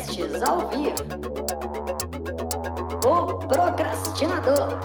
Podcasts ao vivo. O Procrastinador.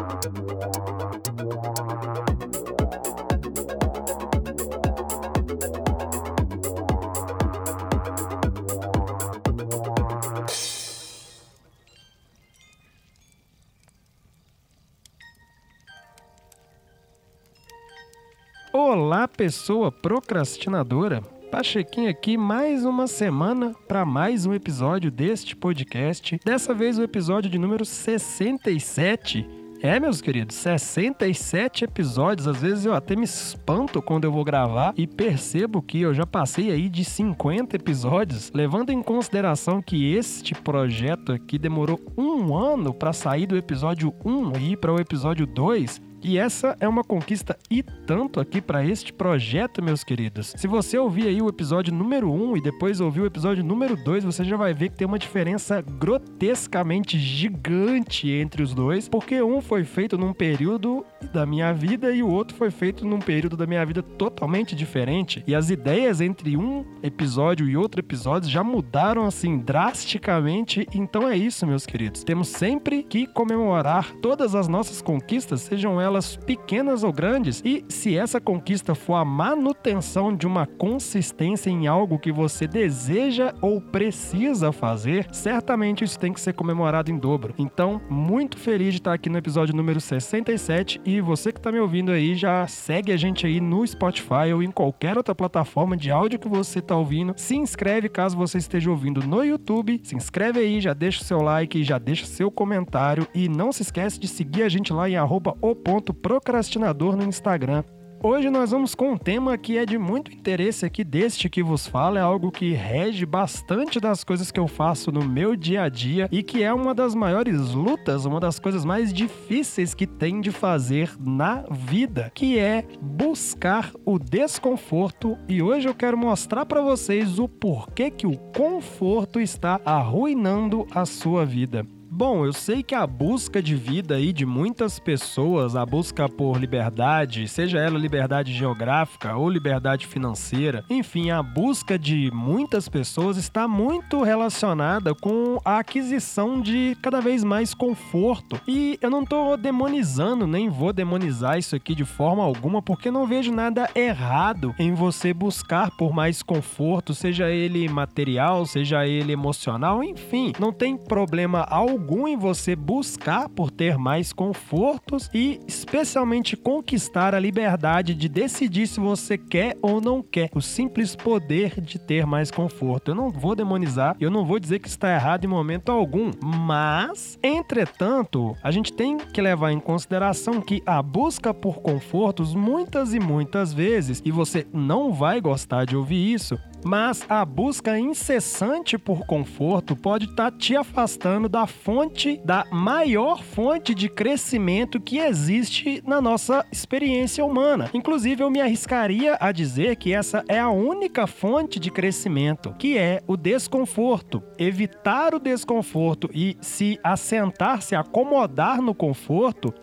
Olá, pessoa procrastinadora. Pachequinho aqui mais uma semana para mais um episódio deste podcast. Dessa vez o episódio de número 67. É, meus queridos, 67 episódios. Às vezes eu até me espanto quando eu vou gravar e percebo que eu já passei aí de 50 episódios, levando em consideração que este projeto aqui demorou um ano para sair do episódio 1 e ir para o episódio 2. E essa é uma conquista e tanto aqui para este projeto, meus queridos. Se você ouvir aí o episódio número 1 e depois ouvir o episódio número 2, você já vai ver que tem uma diferença grotescamente gigante entre os dois, porque um foi feito num período da minha vida e o outro foi feito num período da minha vida totalmente diferente. E as ideias entre um episódio e outro episódio já mudaram assim drasticamente. Então é isso, meus queridos. Temos sempre que comemorar todas as nossas conquistas, sejam elas pequenas ou grandes, e se essa conquista for a manutenção de uma consistência em algo que você deseja ou precisa fazer, certamente isso tem que ser comemorado em dobro. Então, muito feliz de estar aqui no episódio número 67 e você que está me ouvindo aí já segue a gente aí no Spotify ou em qualquer outra plataforma de áudio que você está ouvindo. Se inscreve caso você esteja ouvindo no YouTube, se inscreve aí, já deixa o seu like, já deixa seu comentário e não se esquece de seguir a gente lá em arroba o procrastinador no Instagram. Hoje nós vamos com um tema que é de muito interesse aqui deste que vos fala, é algo que rege bastante das coisas que eu faço no meu dia a dia e que é uma das maiores lutas, uma das coisas mais difíceis que tem de fazer na vida, que é buscar o desconforto. E hoje eu quero mostrar para vocês o porquê que o conforto está arruinando a sua vida. Bom, eu sei que a busca de vida aí de muitas pessoas, a busca por liberdade, seja ela liberdade geográfica ou liberdade financeira, enfim, a busca de muitas pessoas está muito relacionada com a aquisição de cada vez mais conforto. E eu não tô demonizando, nem vou demonizar isso aqui de forma alguma, porque não vejo nada errado em você buscar por mais conforto, seja ele material, seja ele emocional, enfim, não tem problema algum algum em você buscar por ter mais confortos e especialmente conquistar a liberdade de decidir se você quer ou não quer. O simples poder de ter mais conforto. Eu não vou demonizar, eu não vou dizer que está errado em momento algum, mas, entretanto, a gente tem que levar em consideração que a busca por confortos muitas e muitas vezes, e você não vai gostar de ouvir isso, mas a busca incessante por conforto pode estar tá te afastando da fonte, da maior fonte de crescimento que existe na nossa experiência humana. Inclusive, eu me arriscaria a dizer que essa é a única fonte de crescimento, que é o desconforto. Evitar o desconforto e se assentar, se acomodar no conforto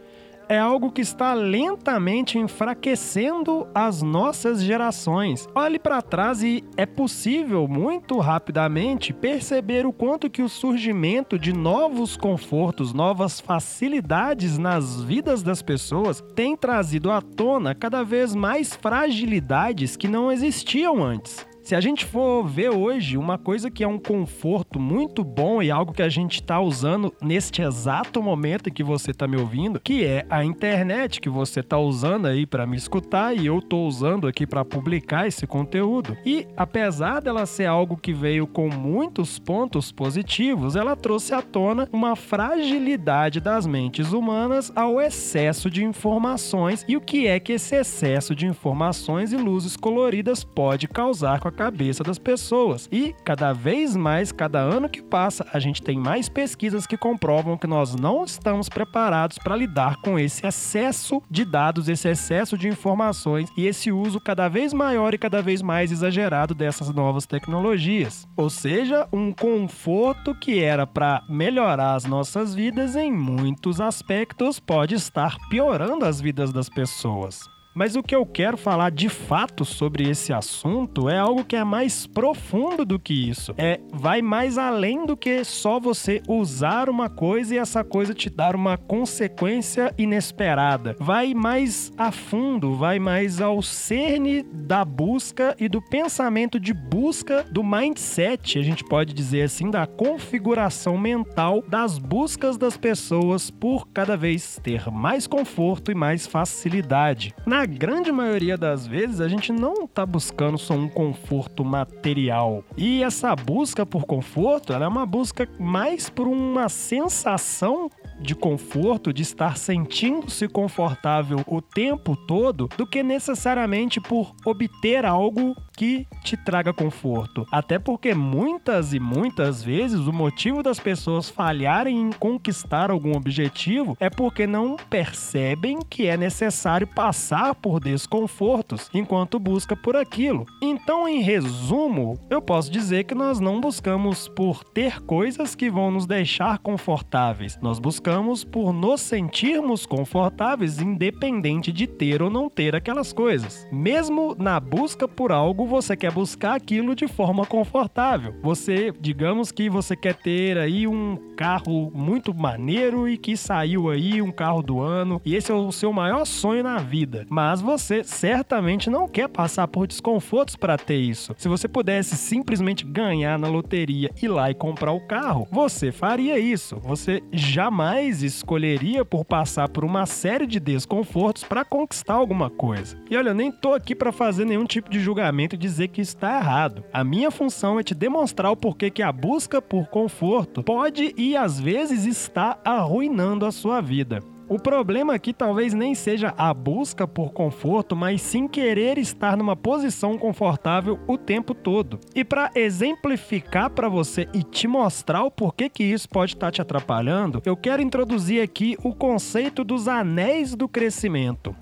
é algo que está lentamente enfraquecendo as nossas gerações. Olhe para trás e é possível muito rapidamente perceber o quanto que o surgimento de novos confortos, novas facilidades nas vidas das pessoas tem trazido à tona cada vez mais fragilidades que não existiam antes. Se a gente for ver hoje uma coisa que é um conforto muito bom e algo que a gente está usando neste exato momento que você está me ouvindo, que é a internet que você está usando aí para me escutar e eu estou usando aqui para publicar esse conteúdo. E apesar dela ser algo que veio com muitos pontos positivos, ela trouxe à tona uma fragilidade das mentes humanas ao excesso de informações e o que é que esse excesso de informações e luzes coloridas pode causar com a cabeça das pessoas. E cada vez mais, cada ano que passa, a gente tem mais pesquisas que comprovam que nós não estamos preparados para lidar com esse excesso de dados, esse excesso de informações e esse uso cada vez maior e cada vez mais exagerado dessas novas tecnologias. Ou seja, um conforto que era para melhorar as nossas vidas em muitos aspectos pode estar piorando as vidas das pessoas. Mas o que eu quero falar de fato sobre esse assunto é algo que é mais profundo do que isso. É vai mais além do que só você usar uma coisa e essa coisa te dar uma consequência inesperada. Vai mais a fundo, vai mais ao cerne da busca e do pensamento de busca do mindset, a gente pode dizer assim, da configuração mental das buscas das pessoas por cada vez ter mais conforto e mais facilidade. Na grande maioria das vezes, a gente não está buscando só um conforto material. E essa busca por conforto, é uma busca mais por uma sensação de conforto, de estar sentindo-se confortável o tempo todo, do que necessariamente por obter algo que te traga conforto. Até porque muitas e muitas vezes o motivo das pessoas falharem em conquistar algum objetivo é porque não percebem que é necessário passar por desconfortos enquanto busca por aquilo. Então, em resumo, eu posso dizer que nós não buscamos por ter coisas que vão nos deixar confortáveis. Nós buscamos por nos sentirmos confortáveis independente de ter ou não ter aquelas coisas. Mesmo na busca por algo, você quer buscar aquilo de forma confortável. Você, digamos que você quer ter aí um carro muito maneiro e que saiu aí um carro do ano e esse é o seu maior sonho na vida. Mas você certamente não quer passar por desconfortos para ter isso. Se você pudesse simplesmente ganhar na loteria, ir lá e comprar o carro, você faria isso. Você jamais escolheria por passar por uma série de desconfortos para conquistar alguma coisa. E olha, eu nem tô aqui para fazer nenhum tipo de julgamento dizer que está errado. A minha função é te demonstrar o porquê que a busca por conforto pode e às vezes está arruinando a sua vida. O problema aqui talvez nem seja a busca por conforto, mas sim querer estar numa posição confortável o tempo todo. E para exemplificar para você e te mostrar o porquê que isso pode estar tá te atrapalhando, eu quero introduzir aqui o conceito dos anéis do crescimento.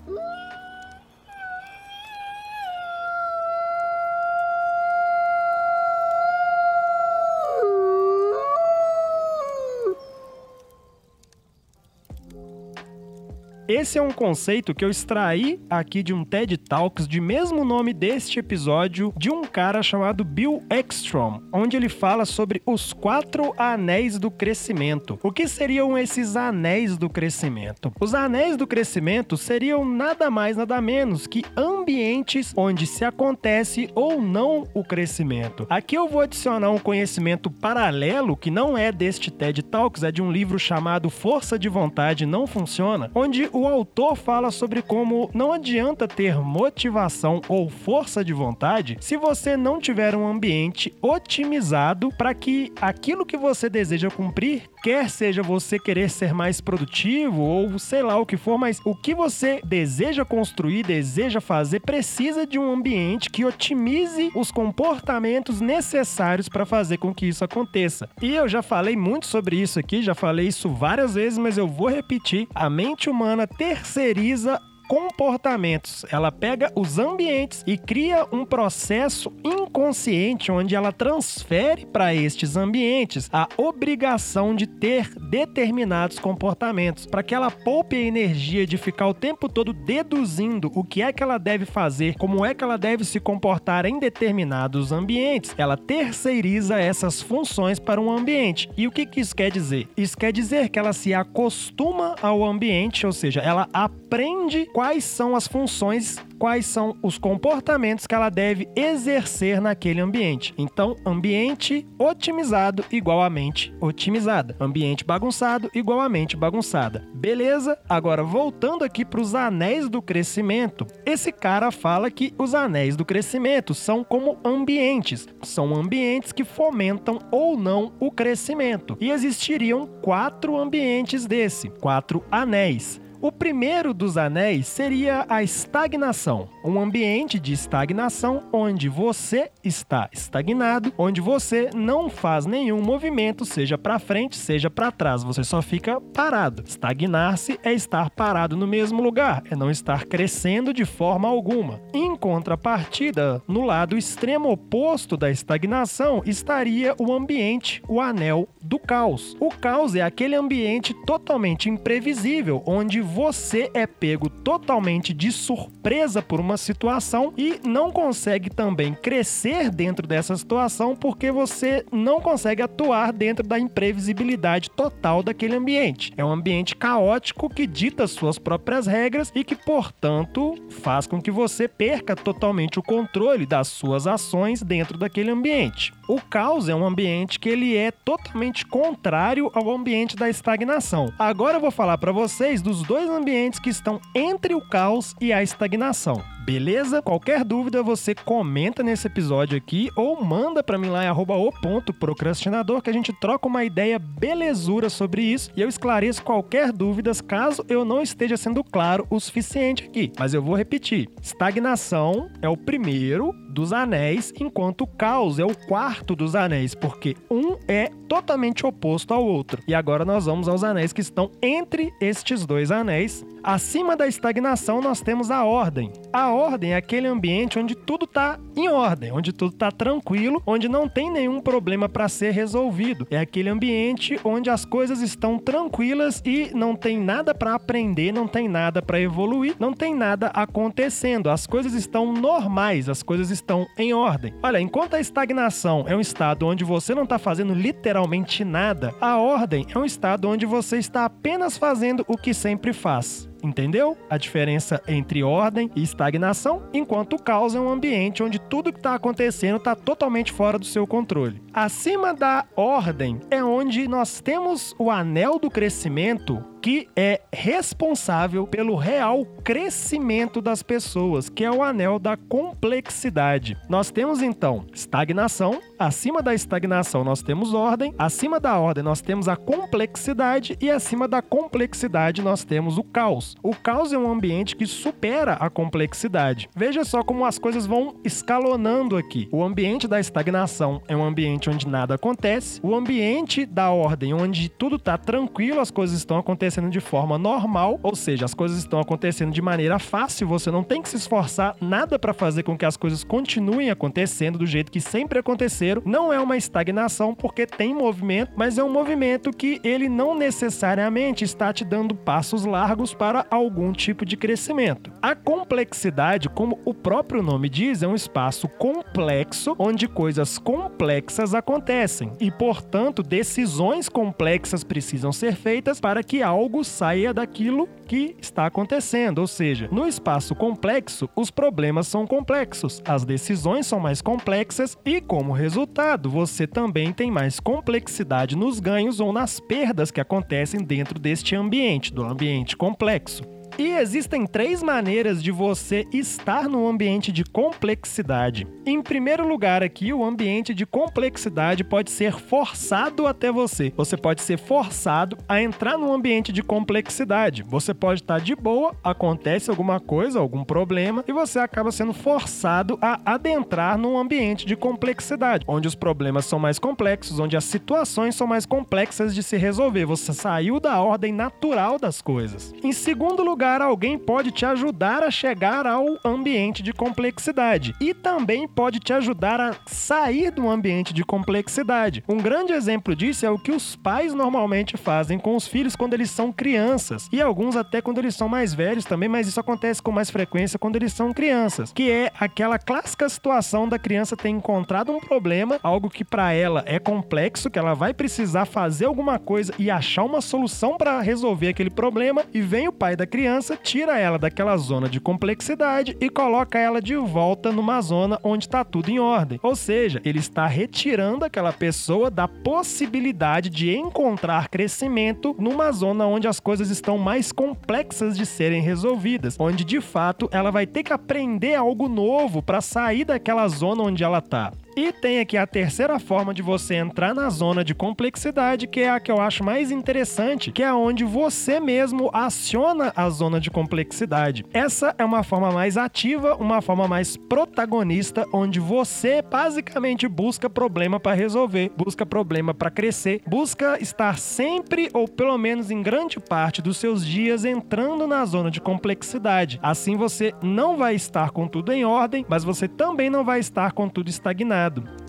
Esse é um conceito que eu extraí aqui de um TED Talks de mesmo nome deste episódio de um cara chamado Bill Ekstrom, onde ele fala sobre os quatro anéis do crescimento. O que seriam esses anéis do crescimento? Os anéis do crescimento seriam nada mais nada menos que ambientes onde se acontece ou não o crescimento. Aqui eu vou adicionar um conhecimento paralelo que não é deste TED Talks, é de um livro chamado Força de Vontade Não Funciona, onde o o autor fala sobre como não adianta ter motivação ou força de vontade se você não tiver um ambiente otimizado para que aquilo que você deseja cumprir, quer seja você querer ser mais produtivo ou sei lá o que for, mas o que você deseja construir, deseja fazer, precisa de um ambiente que otimize os comportamentos necessários para fazer com que isso aconteça. E eu já falei muito sobre isso aqui, já falei isso várias vezes, mas eu vou repetir. A mente humana terceiriza comportamentos. Ela pega os ambientes e cria um processo inconsciente onde ela transfere para estes ambientes a obrigação de ter determinados comportamentos, para que ela poupe a energia de ficar o tempo todo deduzindo o que é que ela deve fazer, como é que ela deve se comportar em determinados ambientes. Ela terceiriza essas funções para um ambiente. E o que, que isso quer dizer? Isso quer dizer que ela se acostuma ao ambiente, ou seja, ela aprende quais são as funções, quais são os comportamentos que ela deve exercer naquele ambiente. Então, ambiente otimizado igual a mente otimizada. Ambiente bagunçado igual a mente bagunçada. Beleza? Agora, voltando aqui para os anéis do crescimento, esse cara fala que os anéis do crescimento são como ambientes. São ambientes que fomentam ou não o crescimento. E existiriam quatro ambientes desse, quatro anéis. O primeiro dos anéis seria a estagnação, um ambiente de estagnação onde você está estagnado, onde você não faz nenhum movimento, seja para frente, seja para trás, você só fica parado. Estagnar-se é estar parado no mesmo lugar, é não estar crescendo de forma alguma. Em contrapartida, no lado extremo oposto da estagnação estaria o ambiente, o anel do caos. O caos é aquele ambiente totalmente imprevisível onde você é pego totalmente de surpresa por uma situação e não consegue também crescer dentro dessa situação porque você não consegue atuar dentro da imprevisibilidade total daquele ambiente. É um ambiente caótico que dita suas próprias regras e que, portanto, faz com que você perca totalmente o controle das suas ações dentro daquele ambiente. O caos é um ambiente que ele é totalmente contrário ao ambiente da estagnação. Agora eu vou falar para vocês dos dois ambientes que estão entre o caos e a estagnação. Beleza? Qualquer dúvida você comenta nesse episódio aqui ou manda para mim lá em arroba o ponto procrastinador que a gente troca uma ideia belezura sobre isso e eu esclareço qualquer dúvida caso eu não esteja sendo claro o suficiente aqui. Mas eu vou repetir. Estagnação é o primeiro dos anéis, enquanto o caos é o quarto dos anéis, porque um é totalmente oposto ao outro. E agora nós vamos aos anéis que estão entre estes dois anéis. Acima da estagnação nós temos a ordem. A ordem é aquele ambiente onde tudo está em ordem, onde tudo está tranquilo, onde não tem nenhum problema para ser resolvido. É aquele ambiente onde as coisas estão tranquilas e não tem nada para aprender, não tem nada para evoluir, não tem nada acontecendo. As coisas estão normais, as coisas estão em ordem. Olha, enquanto a estagnação é um estado onde você não está fazendo literalmente nada, a ordem é um estado onde você está apenas fazendo o que sempre faz. Entendeu? A diferença entre ordem e estagnação, enquanto o caos é um ambiente onde tudo que está acontecendo está totalmente fora do seu controle. Acima da ordem é onde nós temos o anel do crescimento que é responsável pelo real crescimento das pessoas, que é o anel da complexidade. Nós temos então estagnação, acima da estagnação nós temos ordem, acima da ordem nós temos a complexidade e acima da complexidade nós temos o caos. O caos é um ambiente que supera a complexidade. Veja só como as coisas vão escalonando aqui. O ambiente da estagnação é um ambiente onde nada acontece, o ambiente da ordem onde tudo está tranquilo, as coisas estão acontecendo acontecendo de forma normal, ou seja, as coisas estão acontecendo de maneira fácil, você não tem que se esforçar nada para fazer com que as coisas continuem acontecendo do jeito que sempre aconteceram. Não é uma estagnação porque tem movimento, mas é um movimento que ele não necessariamente está te dando passos largos para algum tipo de crescimento. A complexidade, como o próprio nome diz, é um espaço complexo onde coisas complexas acontecem e, portanto, decisões complexas precisam ser feitas para que algo algo saia daquilo que está acontecendo. Ou seja, no espaço complexo, os problemas são complexos, as decisões são mais complexas e, como resultado, você também tem mais complexidade nos ganhos ou nas perdas que acontecem dentro deste ambiente, do ambiente complexo. E existem três maneiras de você estar no ambiente de complexidade. Em primeiro lugar, aqui, o ambiente de complexidade pode ser forçado até você. Você pode ser forçado a entrar no ambiente de complexidade. Você pode estar de boa, acontece alguma coisa, algum problema, e você acaba sendo forçado a adentrar num ambiente de complexidade, onde os problemas são mais complexos, onde as situações são mais complexas de se resolver. Você saiu da ordem natural das coisas. Em segundo lugar, lugar, alguém pode te ajudar a chegar ao ambiente de complexidade e também pode te ajudar a sair do ambiente de complexidade. Um grande exemplo disso é o que os pais normalmente fazem com os filhos quando eles são crianças e alguns até quando eles são mais velhos também, mas isso acontece com mais frequência quando eles são crianças, que é aquela clássica situação da criança ter encontrado um problema, algo que para ela é complexo, que ela vai precisar fazer alguma coisa e achar uma solução para resolver aquele problema e vem o pai da criança criança, tira ela daquela zona de complexidade e coloca ela de volta numa zona onde está tudo em ordem. Ou seja, ele está retirando aquela pessoa da possibilidade de encontrar crescimento numa zona onde as coisas estão mais complexas de serem resolvidas, onde de fato ela vai ter que aprender algo novo para sair daquela zona onde ela está. E tem aqui a terceira forma de você entrar na zona de complexidade, que é a que eu acho mais interessante, que é onde você mesmo aciona a zona de complexidade. Essa é uma forma mais ativa, uma forma mais protagonista, onde você basicamente busca problema para resolver, busca problema para crescer, busca estar sempre ou pelo menos em grande parte dos seus dias entrando na zona de complexidade. Assim você não vai estar com tudo em ordem, mas você também não vai estar com tudo estagnado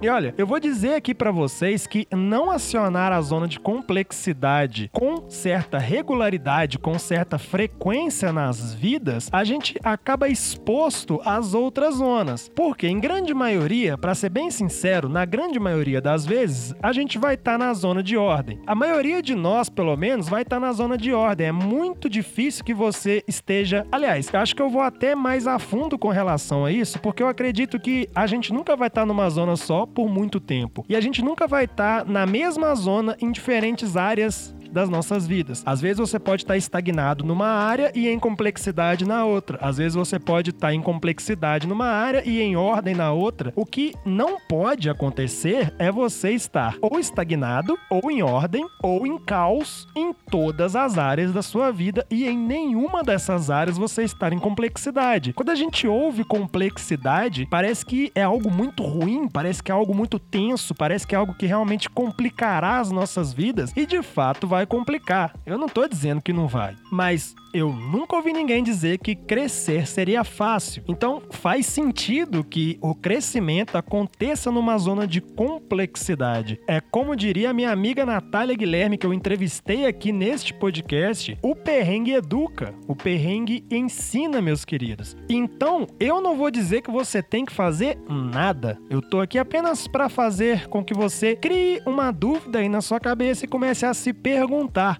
E olha, eu vou dizer aqui para vocês que não acionar a zona de complexidade com certa regularidade, com certa frequência nas vidas, a gente acaba exposto às outras zonas. Porque em grande maioria, para ser bem sincero, na grande maioria das vezes, a gente vai estar tá na zona de ordem. A maioria de nós, pelo menos, vai estar tá na zona de ordem. É muito difícil que você esteja, aliás, eu acho que eu vou até mais a fundo com relação a isso, porque eu acredito que a gente nunca vai estar tá numa zona só por muito tempo. E a gente nunca vai estar na mesma zona em diferentes áreas das nossas vidas. Às vezes você pode estar estagnado numa área e em complexidade na outra. Às vezes você pode estar em complexidade numa área e em ordem na outra. O que não pode acontecer é você estar ou estagnado, ou em ordem, ou em caos em todas as áreas da sua vida e em nenhuma dessas áreas você estar em complexidade. Quando a gente ouve complexidade, parece que é algo muito ruim, parece que é algo muito tenso, parece que é algo que realmente complicará as nossas vidas e de fato vai vai complicar. Eu não tô dizendo que não vai, mas eu nunca ouvi ninguém dizer que crescer seria fácil. Então faz sentido que o crescimento aconteça numa zona de complexidade. É como diria minha amiga Natália Guilherme, que eu entrevistei aqui neste podcast: o perrengue educa, o perrengue ensina, meus queridos. Então eu não vou dizer que você tem que fazer nada. Eu tô aqui apenas para fazer com que você crie uma dúvida aí na sua cabeça e comece a se perguntar: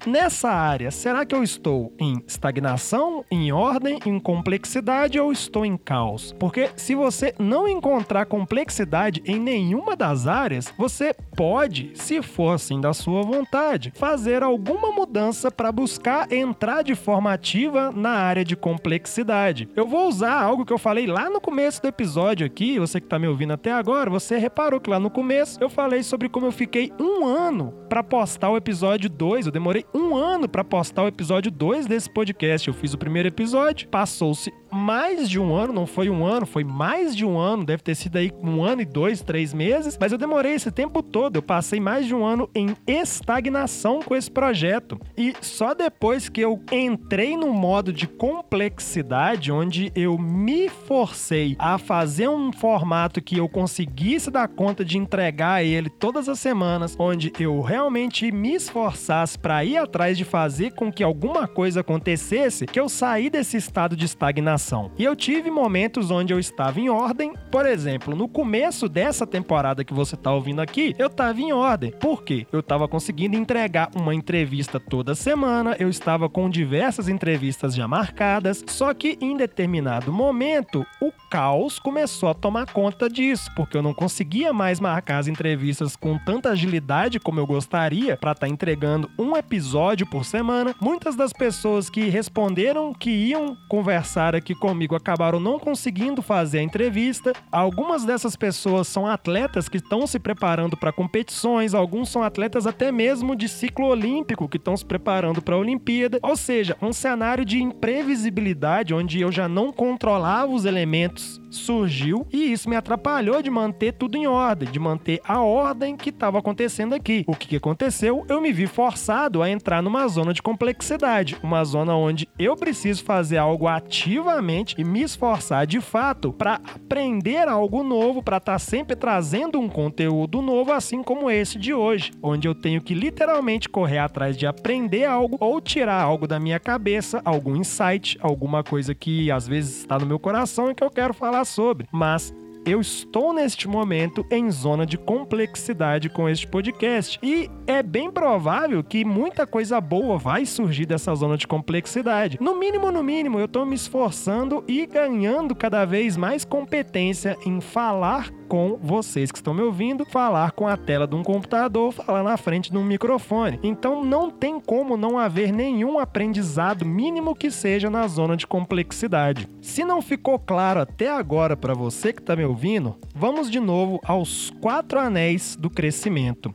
nessa área, será que eu estou em estagnação, em ordem, em complexidade ou estou em caos? Porque se você não encontrar complexidade em nenhuma das áreas, você pode, se for assim da sua vontade, fazer alguma mudança para buscar entrar de forma ativa na área de complexidade. Eu vou usar algo que eu falei lá no começo do episódio aqui, você que está me ouvindo até agora, você reparou que lá no começo eu falei sobre como eu fiquei um ano para postar o episódio 2. Eu demorei um ano para postar o episódio 2 desse podcast. Eu fiz o primeiro episódio, passou-se mais de um ano, não foi um ano, foi mais de um ano, deve ter sido aí um ano e dois, três meses, mas eu demorei esse tempo todo, eu passei mais de um ano em estagnação com esse projeto. E só depois que eu entrei no modo de complexidade, onde eu me forcei a fazer um formato que eu conseguisse dar conta de entregar ele todas as semanas, onde eu realmente me esforçasse para ir atrás de fazer com que alguma coisa acontecesse, que eu saí desse estado de estagnação e eu tive momentos onde eu estava em ordem, por exemplo, no começo dessa temporada que você está ouvindo aqui, eu estava em ordem. Por quê? Eu estava conseguindo entregar uma entrevista toda semana, eu estava com diversas entrevistas já marcadas, só que em determinado momento o caos começou a tomar conta disso, porque eu não conseguia mais marcar as entrevistas com tanta agilidade como eu gostaria para estar tá entregando um episódio por semana. Muitas das pessoas que responderam que iam conversar aqui comigo acabaram não conseguindo fazer a entrevista. Algumas dessas pessoas são atletas que estão se preparando para competições, alguns são atletas até mesmo de ciclo olímpico que estão se preparando para a Olimpíada. Ou seja, um cenário de imprevisibilidade onde eu já não controlava os elementos surgiu e isso me atrapalhou de manter tudo em ordem, de manter a ordem que estava acontecendo aqui. O que, aconteceu? Eu me vi forçado a entrar numa zona de complexidade, uma zona onde eu preciso fazer algo ativamente e me esforçar de fato para aprender algo novo, para estar tá sempre trazendo um conteúdo novo, assim como esse de hoje, onde eu tenho que literalmente correr atrás de aprender algo ou tirar algo da minha cabeça, algum insight, alguma coisa que às vezes está no meu coração e que eu quero falar falar sobre, mas eu estou neste momento em zona de complexidade com este podcast e é bem provável que muita coisa boa vai surgir dessa zona de complexidade. No mínimo, no mínimo, eu estou me esforçando e ganhando cada vez mais competência em falar com vocês que estão me ouvindo, falar com a tela de um computador, falar na frente de um microfone. Então não tem como não haver nenhum aprendizado mínimo que seja na zona de complexidade. Se não ficou claro até agora para você que está me ouvindo, vamos de novo aos quatro anéis do crescimento.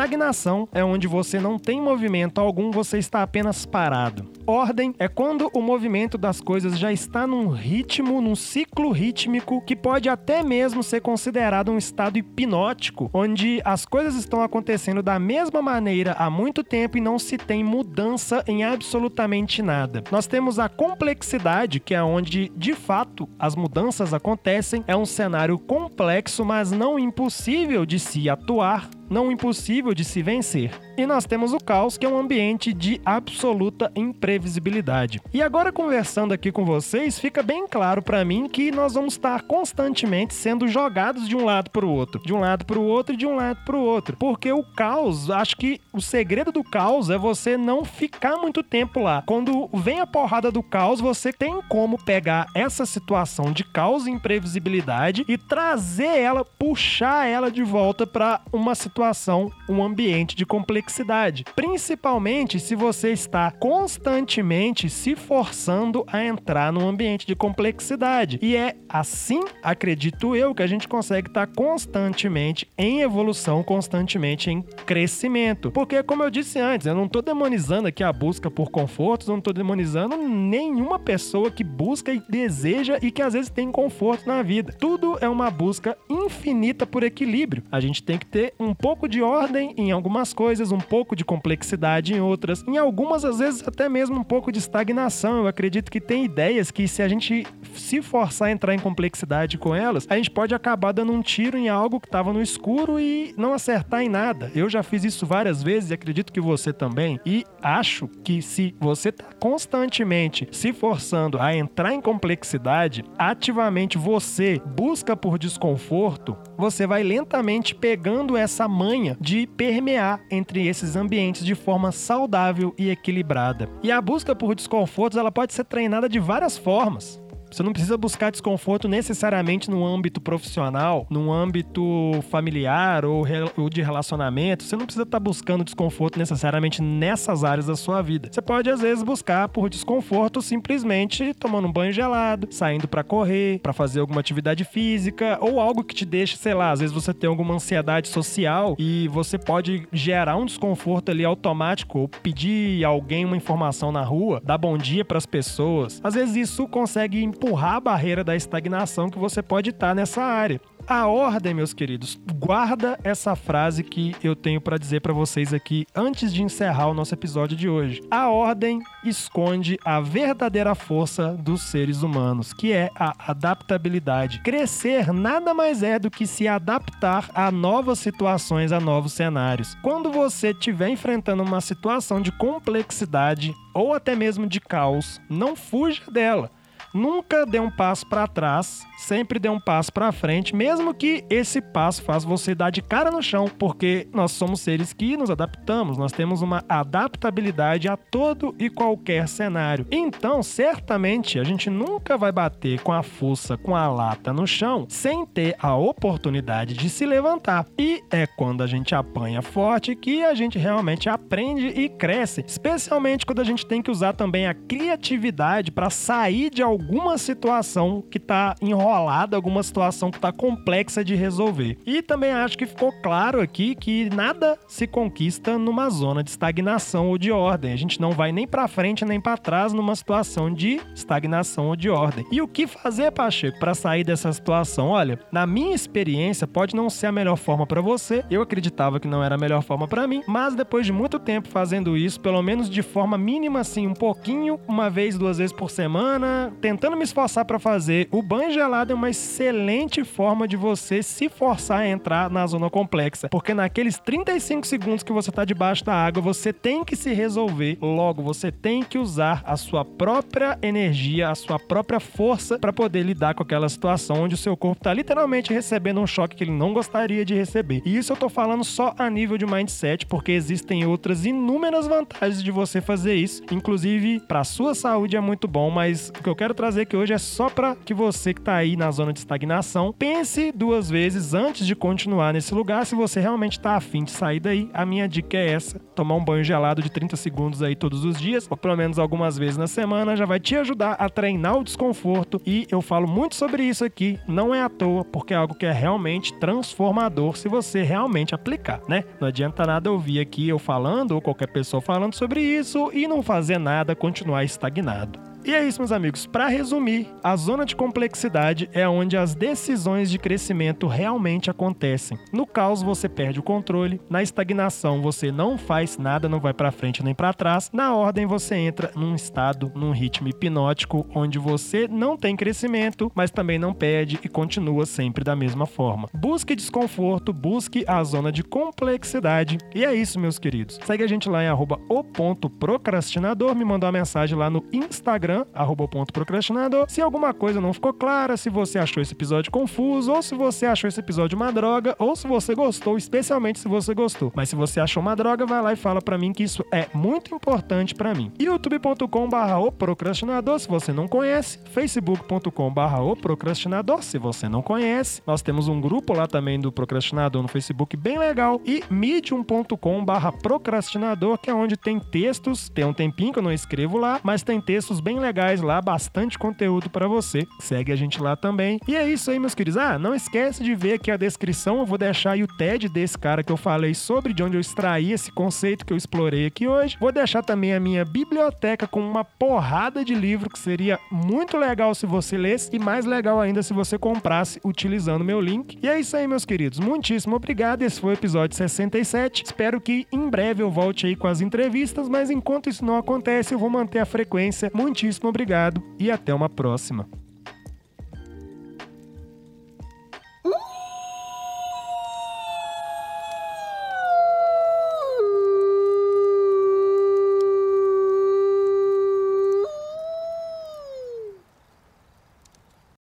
Estagnação é onde você não tem movimento algum, você está apenas parado. ordem é quando o movimento das coisas já está num ritmo, num ciclo rítmico que pode até mesmo ser considerado um estado hipnótico, onde as coisas estão acontecendo da mesma maneira há muito tempo e não se tem mudança em absolutamente nada. Nós temos a complexidade, que é onde de fato as mudanças acontecem, é um cenário complexo, mas não impossível de se atuar não impossível de se vencer. E nós temos o caos, que é um ambiente de absoluta imprevisibilidade. E agora conversando aqui com vocês, fica bem claro para mim que nós vamos estar constantemente sendo jogados de um lado para o outro, de um lado para o outro e de um lado para o outro. Porque o caos, acho que o segredo do caos é você não ficar muito tempo lá. Quando vem a porrada do caos, você tem como pegar essa situação de caos e imprevisibilidade e trazer ela, puxar ela de volta para uma situação situação, um ambiente de complexidade. Principalmente se você está constantemente se forçando a entrar num ambiente de complexidade. E é assim, acredito eu, que a gente consegue estar constantemente em evolução, constantemente em crescimento. Porque, como eu disse antes, eu não estou demonizando aqui a busca por confortos, não estou demonizando nenhuma pessoa que busca e deseja e que às vezes tem conforto na vida. Tudo é uma busca infinita por equilíbrio. A gente tem que ter um pouco pouco de ordem em algumas coisas, um pouco de complexidade em outras, em algumas, às vezes, até mesmo um pouco de estagnação. Eu acredito que tem ideias que, se a gente se forçar a entrar em complexidade com elas, a gente pode acabar dando um tiro em algo que estava no escuro e não acertar em nada. Eu já fiz isso várias vezes e acredito que você também. E acho que se você está constantemente se forçando a entrar em complexidade, ativamente você busca por desconforto, você vai lentamente pegando essa manha de permear entre esses ambientes de forma saudável e equilibrada. E a busca por desconfortos ela pode ser treinada de várias formas. Você não precisa buscar desconforto necessariamente no âmbito profissional, no âmbito familiar ou, de relacionamento. Você não precisa estar tá buscando desconforto necessariamente nessas áreas da sua vida. Você pode, às vezes, buscar por desconforto simplesmente tomando um banho gelado, saindo para correr, para fazer alguma atividade física ou algo que te deixe, sei lá, às vezes você tem alguma ansiedade social e você pode gerar um desconforto ali automático ou pedir alguém uma informação na rua, dar bom dia para as pessoas. Às vezes isso consegue empurrar a barreira da estagnação que você pode estar tá nessa área. A ordem, meus queridos, guarda essa frase que eu tenho para dizer para vocês aqui antes de encerrar o nosso episódio de hoje. A ordem esconde a verdadeira força dos seres humanos, que é a adaptabilidade. Crescer nada mais é do que se adaptar a novas situações, a novos cenários. Quando você estiver enfrentando uma situação de complexidade ou até mesmo de caos, não fuja dela Nunca dê um passo para trás, sempre dê um passo para frente, mesmo que esse passo faça você dar de cara no chão, porque nós somos seres que nos adaptamos, nós temos uma adaptabilidade a todo e qualquer cenário. Então, certamente, a gente nunca vai bater com a força, com a lata no chão, sem ter a oportunidade de se levantar. E é quando a gente apanha forte que a gente realmente aprende e cresce, especialmente quando a gente tem que usar também a criatividade para sair de algum alguma situação que tá enrolada, alguma situação que tá complexa de resolver. E também acho que ficou claro aqui que nada se conquista numa zona de estagnação ou de ordem. A gente não vai nem para frente nem para trás numa situação de estagnação ou de ordem. E o que fazer, Pacheco, para sair dessa situação? Olha, na minha experiência, pode não ser a melhor forma para você. Eu acreditava que não era a melhor forma para mim, mas depois de muito tempo fazendo isso, pelo menos de forma mínima assim, um pouquinho, uma vez, duas vezes por semana, tentando me esforçar para fazer, o banho gelado é uma excelente forma de você se forçar a entrar na zona complexa. Porque naqueles 35 segundos que você tá debaixo da água, você tem que se resolver. Logo, você tem que usar a sua própria energia, a sua própria força para poder lidar com aquela situação onde o seu corpo tá literalmente recebendo um choque que ele não gostaria de receber. E isso eu tô falando só a nível de mindset, porque existem outras inúmeras vantagens de você fazer isso. Inclusive, para sua saúde é muito bom, mas o que eu quero trazer aqui hoje é só para que você que tá aí na zona de estagnação pense duas vezes antes de continuar nesse lugar. Se você realmente tá afim de sair daí, a minha dica é essa: tomar um banho gelado de 30 segundos aí todos os dias, ou pelo menos algumas vezes na semana, já vai te ajudar a treinar o desconforto. E eu falo muito sobre isso aqui, não é à toa, porque é algo que é realmente transformador se você realmente aplicar, né? Não adianta nada ouvir aqui eu falando ou qualquer pessoa falando sobre isso e não fazer nada, continuar estagnado. E é isso, meus amigos. Para resumir, a zona de complexidade é onde as decisões de crescimento realmente acontecem. No caos, você perde o controle. Na estagnação, você não faz nada, não vai para frente nem para trás. Na ordem, você entra num estado, num ritmo hipnótico, onde você não tem crescimento, mas também não perde e continua sempre da mesma forma. Busque desconforto, busque a zona de complexidade. E é isso, meus queridos. Segue a gente lá em arroba o ponto procrastinador, me mandou uma mensagem lá no Instagram Instagram, arroba ponto procrastinador. Se alguma coisa não ficou clara, se você achou esse episódio confuso, ou se você achou esse episódio uma droga, ou se você gostou, especialmente se você gostou. Mas se você achou uma droga, vai lá e fala para mim que isso é muito importante para mim. youtube.com barra o procrastinador, se você não conhece, facebook.com barra o procrastinador, se você não conhece. Nós temos um grupo lá também do procrastinador no Facebook bem legal e medium.com barra procrastinador, que é onde tem textos, tem um tempinho que eu não escrevo lá, mas tem textos legais lá, bastante conteúdo para você. Segue a gente lá também. E é isso aí, meus queridos. Ah, não esquece de ver aqui a descrição, eu vou deixar aí o TED desse cara que eu falei sobre, de onde eu extraí esse conceito que eu explorei aqui hoje. Vou deixar também a minha biblioteca com uma porrada de livro que seria muito legal se você lesse e mais legal ainda se você comprasse utilizando meu link. E é isso aí, meus queridos. Muitíssimo obrigado. Esse foi o episódio 67. Espero que em breve eu volte aí com as entrevistas, mas enquanto isso não acontece, eu vou manter a frequência. Muitíssimo muitíssimo obrigado e até uma próxima.